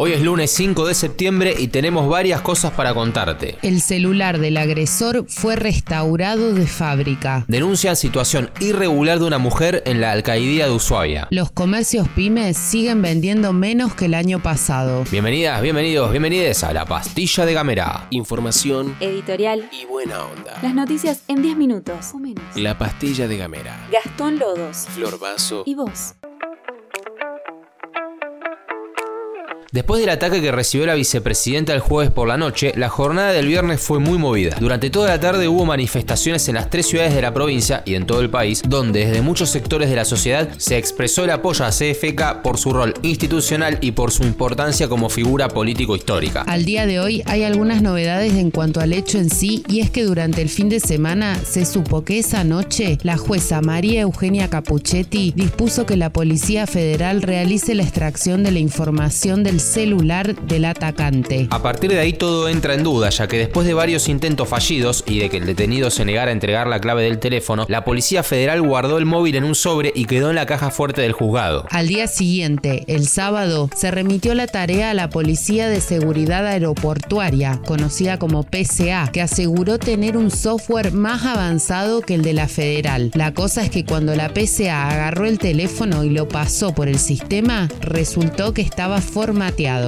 Hoy es lunes 5 de septiembre y tenemos varias cosas para contarte. El celular del agresor fue restaurado de fábrica. Denuncian situación irregular de una mujer en la alcaldía de Ushuaia. Los comercios pymes siguen vendiendo menos que el año pasado. Bienvenidas, bienvenidos, bienvenides a La Pastilla de Gamera. Información Editorial. y buena onda. Las noticias en 10 minutos o menos. La pastilla de Gamera. Gastón Lodos. Flor Vaso. ¿Y vos? Después del ataque que recibió la vicepresidenta el jueves por la noche, la jornada del viernes fue muy movida. Durante toda la tarde hubo manifestaciones en las tres ciudades de la provincia y en todo el país, donde desde muchos sectores de la sociedad se expresó el apoyo a CFK por su rol institucional y por su importancia como figura político-histórica. Al día de hoy hay algunas novedades en cuanto al hecho en sí y es que durante el fin de semana se supo que esa noche la jueza María Eugenia Capuchetti dispuso que la Policía Federal realice la extracción de la información del celular del atacante. A partir de ahí todo entra en duda, ya que después de varios intentos fallidos y de que el detenido se negara a entregar la clave del teléfono, la Policía Federal guardó el móvil en un sobre y quedó en la caja fuerte del juzgado. Al día siguiente, el sábado, se remitió la tarea a la Policía de Seguridad Aeroportuaria, conocida como PCA, que aseguró tener un software más avanzado que el de la federal. La cosa es que cuando la PCA agarró el teléfono y lo pasó por el sistema, resultó que estaba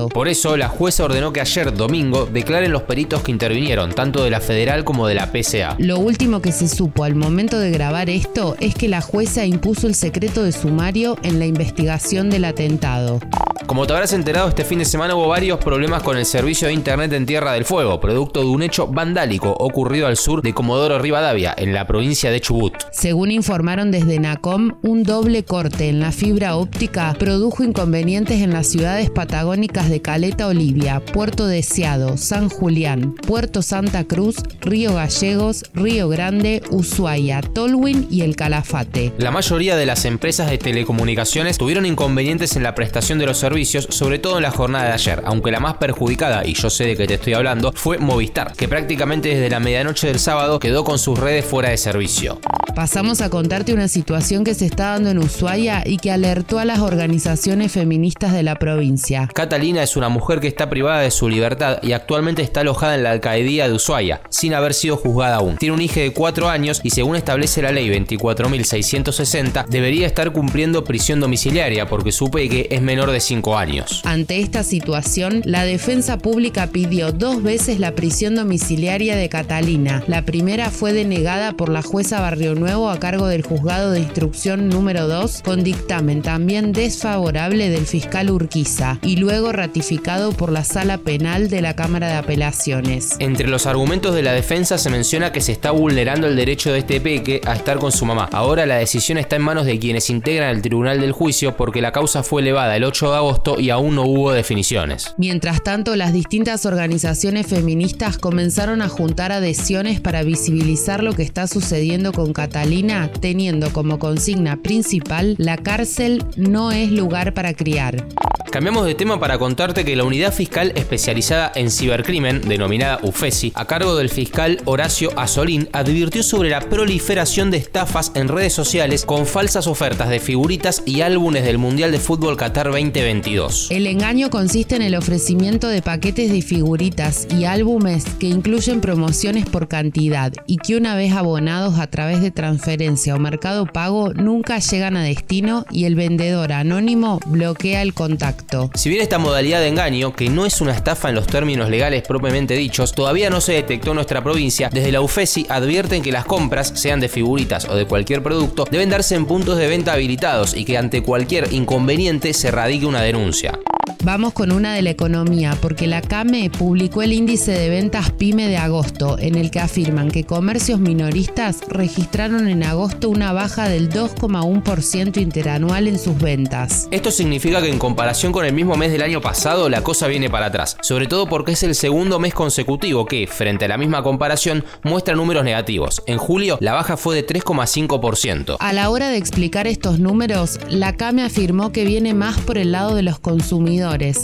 Por eso, la jueza ordenó que ayer, domingo, declaren los peritos que intervinieron, tanto de la federal como de la PCA. Lo último que se supo al momento de grabar esto es que la jueza impuso el secreto de sumario en la investigación del atentado. Como te habrás enterado, este fin de semana hubo varios problemas con el servicio de internet en Tierra del Fuego, producto de un hecho vandálico ocurrido al sur de Comodoro Rivadavia, en la provincia de Chubut. Según informaron desde NACOM, un doble corte en la fibra óptica produjo inconvenientes en las ciudades patagónicas de Caleta Olivia, Puerto Deseado, San Julián, Puerto Santa Cruz, Río Gallegos, Río Grande, Ushuaia, Tolwyn y El Calafate. La mayoría de las empresas de telecomunicaciones tuvieron inconvenientes en la prestación de los servicios, sobre todo en la jornada de ayer, aunque la más perjudicada, y yo sé de qué te estoy hablando, fue Movistar, que prácticamente desde la medianoche del sábado quedó con sus redes fuera de servicio. Pasamos a contarte una situación que se está dando en Ushuaia y que alertó a las organizaciones feministas de la provincia. Catalina es una mujer que está privada de su libertad y actualmente está alojada en la alcaldía de Ushuaia, sin haber sido juzgada aún. Tiene un hijo de 4 años y según establece la ley 24.660, debería estar cumpliendo prisión domiciliaria porque su peque es menor de 5 años. Ante esta situación, la defensa pública pidió dos veces la prisión domiciliaria de Catalina. La primera fue denegada por la jueza Barrio Nuevo a cargo del juzgado de instrucción número 2 con dictamen también desfavorable del fiscal Urquiza y luego ratificado por la sala penal de la Cámara de Apelaciones. Entre los argumentos de la defensa se menciona que se está vulnerando el derecho de este peque a estar con su mamá. Ahora la decisión está en manos de quienes integran el tribunal del juicio porque la causa fue elevada el 8 de agosto y aún no hubo definiciones. Mientras tanto, las distintas organizaciones feministas comenzaron a juntar adhesiones para visibilizar lo que está sucediendo con Catalina, teniendo como consigna principal la cárcel no es lugar para criar. Cambiamos de tema para contarte que la unidad fiscal especializada en cibercrimen, denominada UFESI, a cargo del fiscal Horacio Azolín, advirtió sobre la proliferación de estafas en redes sociales con falsas ofertas de figuritas y álbumes del Mundial de Fútbol Qatar 2022. El engaño consiste en el ofrecimiento de paquetes de figuritas y álbumes que incluyen promociones por cantidad y que una vez abonados a través de transferencia o mercado pago nunca llegan a destino y el vendedor anónimo bloquea el contacto. Si bien esta modalidad de engaño, que no es una estafa en los términos legales propiamente dichos, todavía no se detectó en nuestra provincia, desde la UFESI advierten que las compras, sean de figuritas o de cualquier producto, deben darse en puntos de venta habilitados y que ante cualquier inconveniente se radique una denuncia. Vamos con una de la economía, porque la CAME publicó el índice de ventas PYME de agosto, en el que afirman que comercios minoristas registraron en agosto una baja del 2,1% interanual en sus ventas. Esto significa que en comparación con el mismo mes del año pasado, la cosa viene para atrás, sobre todo porque es el segundo mes consecutivo que, frente a la misma comparación, muestra números negativos. En julio, la baja fue de 3,5%. A la hora de explicar estos números, la CAME afirmó que viene más por el lado de los consumidores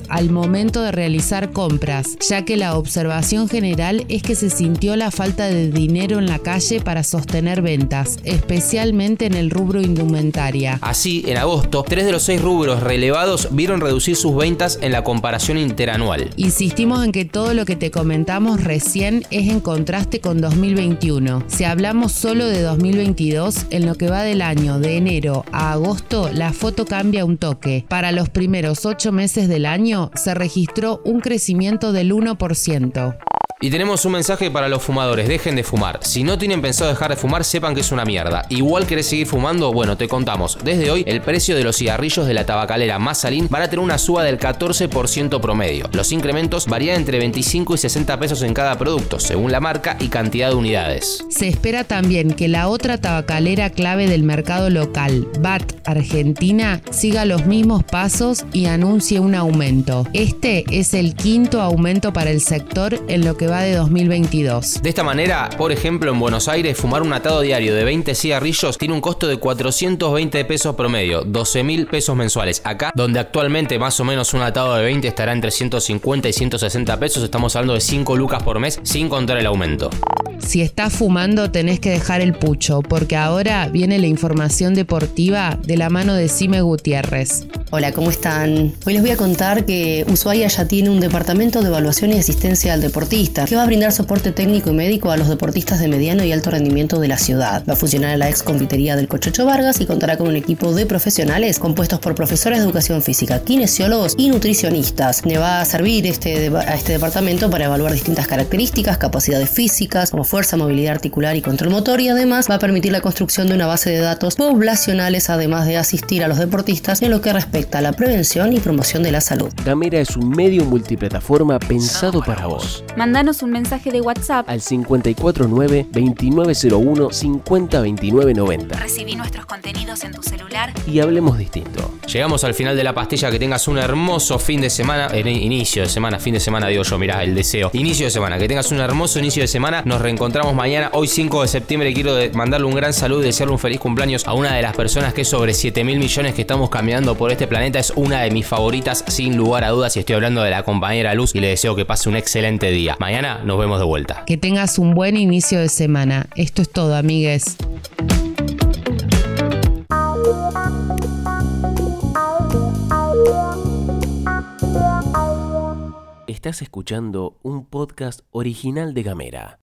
al momento de realizar compras, ya que la observación general es que se sintió la falta de dinero en la calle para sostener ventas, especialmente en el rubro indumentaria. Así, en agosto, tres de los seis rubros relevados vieron reducir sus ventas en la comparación interanual. Insistimos en que todo lo que te comentamos recién es en contraste con 2021. Si hablamos solo de 2022, en lo que va del año, de enero a agosto, la foto cambia un toque. Para los primeros ocho meses del año se registró un crecimiento del 1%. Y tenemos un mensaje para los fumadores, dejen de fumar. Si no tienen pensado dejar de fumar, sepan que es una mierda. Igual querés seguir fumando, bueno, te contamos. Desde hoy, el precio de los cigarrillos de la tabacalera Mazalín van a tener una suba del 14% promedio. Los incrementos varían entre 25 y 60 pesos en cada producto, según la marca y cantidad de unidades. Se espera también que la otra tabacalera clave del mercado local, BAT Argentina, siga los mismos pasos y anuncie un aumento. Este es el quinto aumento para el sector en lo que va de 2022. De esta manera, por ejemplo, en Buenos Aires, fumar un atado diario de 20 cigarrillos tiene un costo de 420 pesos promedio, 12 mil pesos mensuales. Acá, donde actualmente más o menos un atado de 20 estará entre 150 y 160 pesos, estamos hablando de 5 lucas por mes sin contar el aumento. Si estás fumando tenés que dejar el pucho, porque ahora viene la información deportiva de la mano de Cime Gutiérrez. Hola, ¿cómo están? Hoy les voy a contar que Ushuaia ya tiene un departamento de evaluación y asistencia al deportista, que va a brindar soporte técnico y médico a los deportistas de mediano y alto rendimiento de la ciudad. Va a funcionar en la ex confitería del Cochocho Vargas y contará con un equipo de profesionales compuestos por profesores de educación física, kinesiólogos y nutricionistas. Le va a servir este, a este departamento para evaluar distintas características, capacidades físicas, como fuerza, movilidad articular y control motor y además va a permitir la construcción de una base de datos poblacionales además de asistir a los deportistas en lo que respecta a la prevención y promoción de la salud. Gamera es un medio multiplataforma pensado para vos. Mándanos un mensaje de WhatsApp Al 549-2901-502990 Recibí nuestros contenidos en tu celular. y hablemos distinto. Llegamos al final de la pastilla, que tengas un hermoso fin de semana, eh, inicio de semana, fin de semana digo yo, mirá, el deseo. Inicio de semana, que tengas un hermoso inicio de semana, nos reencontramos mañana, hoy 5 de septiembre, quiero mandarle un gran saludo y desearle un feliz cumpleaños a una de las personas que es sobre 7 mil millones que estamos caminando por este planeta, es una de mis favoritas sin lugar a dudas y estoy hablando de la compañera Luz y le deseo que pase un excelente día. Mañana nos vemos de vuelta. Que tengas un buen inicio de semana. Esto es todo, amigues. Estás escuchando un podcast original de Gamera.